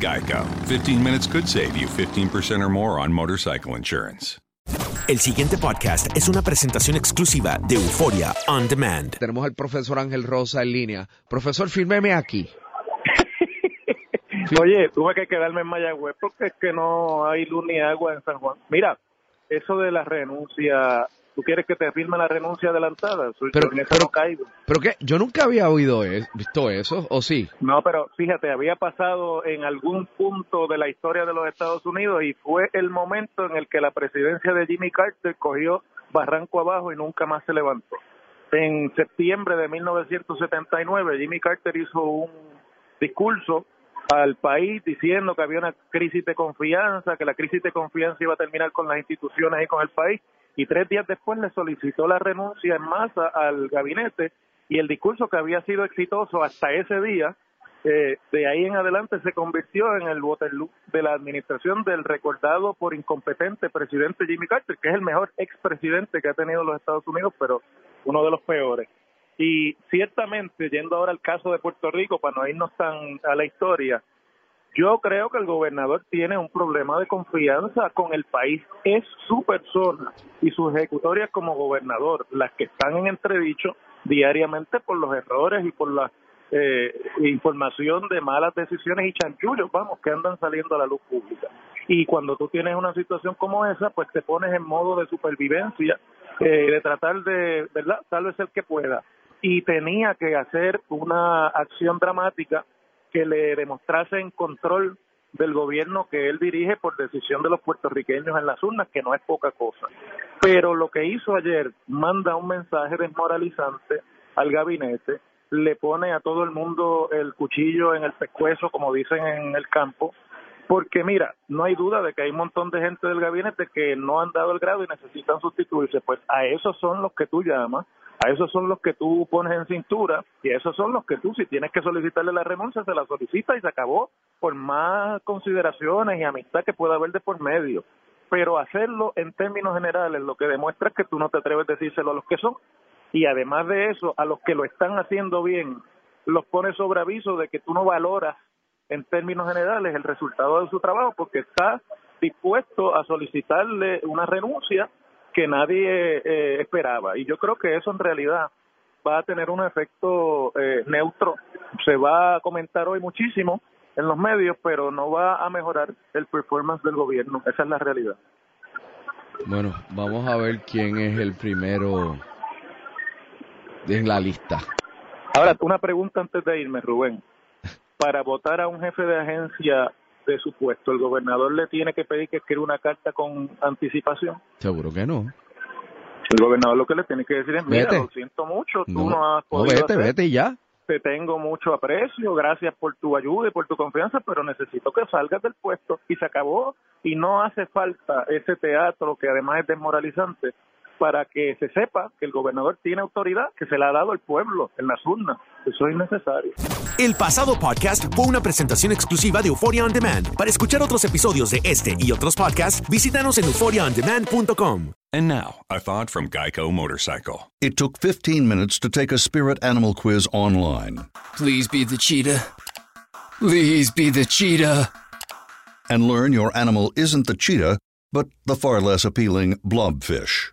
Geico. 15 minutes could save you 15% or more on motorcycle insurance. El siguiente podcast es una presentación exclusiva de Euforia On Demand. Tenemos al profesor Ángel Rosa en línea. Profesor, fírmeme aquí. Oye, tuve que quedarme en Mayagüez porque es que no hay luz ni agua en San Juan. Mira, eso de la renuncia, ¿tú quieres que te firme la renuncia adelantada? Pero, yo pero, no caigo. pero qué, yo nunca había oído es- visto eso, ¿o sí? No, pero fíjate, había pasado en algún punto de la historia de los Estados Unidos y fue el momento en el que la presidencia de Jimmy Carter cogió barranco abajo y nunca más se levantó. En septiembre de 1979, Jimmy Carter hizo un discurso al país diciendo que había una crisis de confianza, que la crisis de confianza iba a terminar con las instituciones y con el país, y tres días después le solicitó la renuncia en masa al gabinete y el discurso que había sido exitoso hasta ese día, eh, de ahí en adelante se convirtió en el Waterloo de la administración del recordado por incompetente presidente Jimmy Carter, que es el mejor expresidente que ha tenido los Estados Unidos, pero uno de los peores. Y ciertamente, yendo ahora al caso de Puerto Rico, para no irnos tan a la historia, yo creo que el gobernador tiene un problema de confianza con el país. Es su persona y sus ejecutorias como gobernador las que están en entredicho diariamente por los errores y por la eh, información de malas decisiones y chanchullos, vamos, que andan saliendo a la luz pública. Y cuando tú tienes una situación como esa, pues te pones en modo de supervivencia, eh, de tratar de, ¿verdad?, tal vez el que pueda. Y tenía que hacer una acción dramática que le demostrasen control del gobierno que él dirige por decisión de los puertorriqueños en las urnas, que no es poca cosa. Pero lo que hizo ayer manda un mensaje desmoralizante al gabinete, le pone a todo el mundo el cuchillo en el pescuezo, como dicen en el campo, porque mira, no hay duda de que hay un montón de gente del gabinete que no han dado el grado y necesitan sustituirse, pues a esos son los que tú llamas, a esos son los que tú pones en cintura y a esos son los que tú si tienes que solicitarle la renuncia se la solicita y se acabó por más consideraciones y amistad que pueda haber de por medio. Pero hacerlo en términos generales lo que demuestra es que tú no te atreves a decírselo a los que son y además de eso a los que lo están haciendo bien los pones sobre aviso de que tú no valoras en términos generales el resultado de su trabajo porque está dispuesto a solicitarle una renuncia que nadie eh, esperaba. Y yo creo que eso en realidad va a tener un efecto eh, neutro. Se va a comentar hoy muchísimo en los medios, pero no va a mejorar el performance del gobierno. Esa es la realidad. Bueno, vamos a ver quién es el primero en la lista. Ahora, una pregunta antes de irme, Rubén. Para votar a un jefe de agencia de su puesto, ¿el gobernador le tiene que pedir que escriba una carta con anticipación? Seguro que no. El gobernador lo que le tiene que decir es, mira, lo siento mucho, tú no, has podido No, vete, hacer. vete y ya. te tengo mucho aprecio, gracias por tu ayuda y por tu confianza, pero necesito que salgas del puesto y se acabó y no hace falta ese teatro que además es desmoralizante para que se sepa que el gobernador tiene autoridad que se la ha dado el pueblo en las urnas. Eso es innecesario. El pasado podcast fue una presentación exclusiva de Euphoria On Demand. Para escuchar otros episodios de este y otros podcasts, visítanos en euphoriaondemand.com. And now, a thought from Geico Motorcycle. It took 15 minutes to take a spirit animal quiz online Please be the cheetah. Please be the cheetah. and learn your animal isn't the cheetah, but the far less appealing blobfish.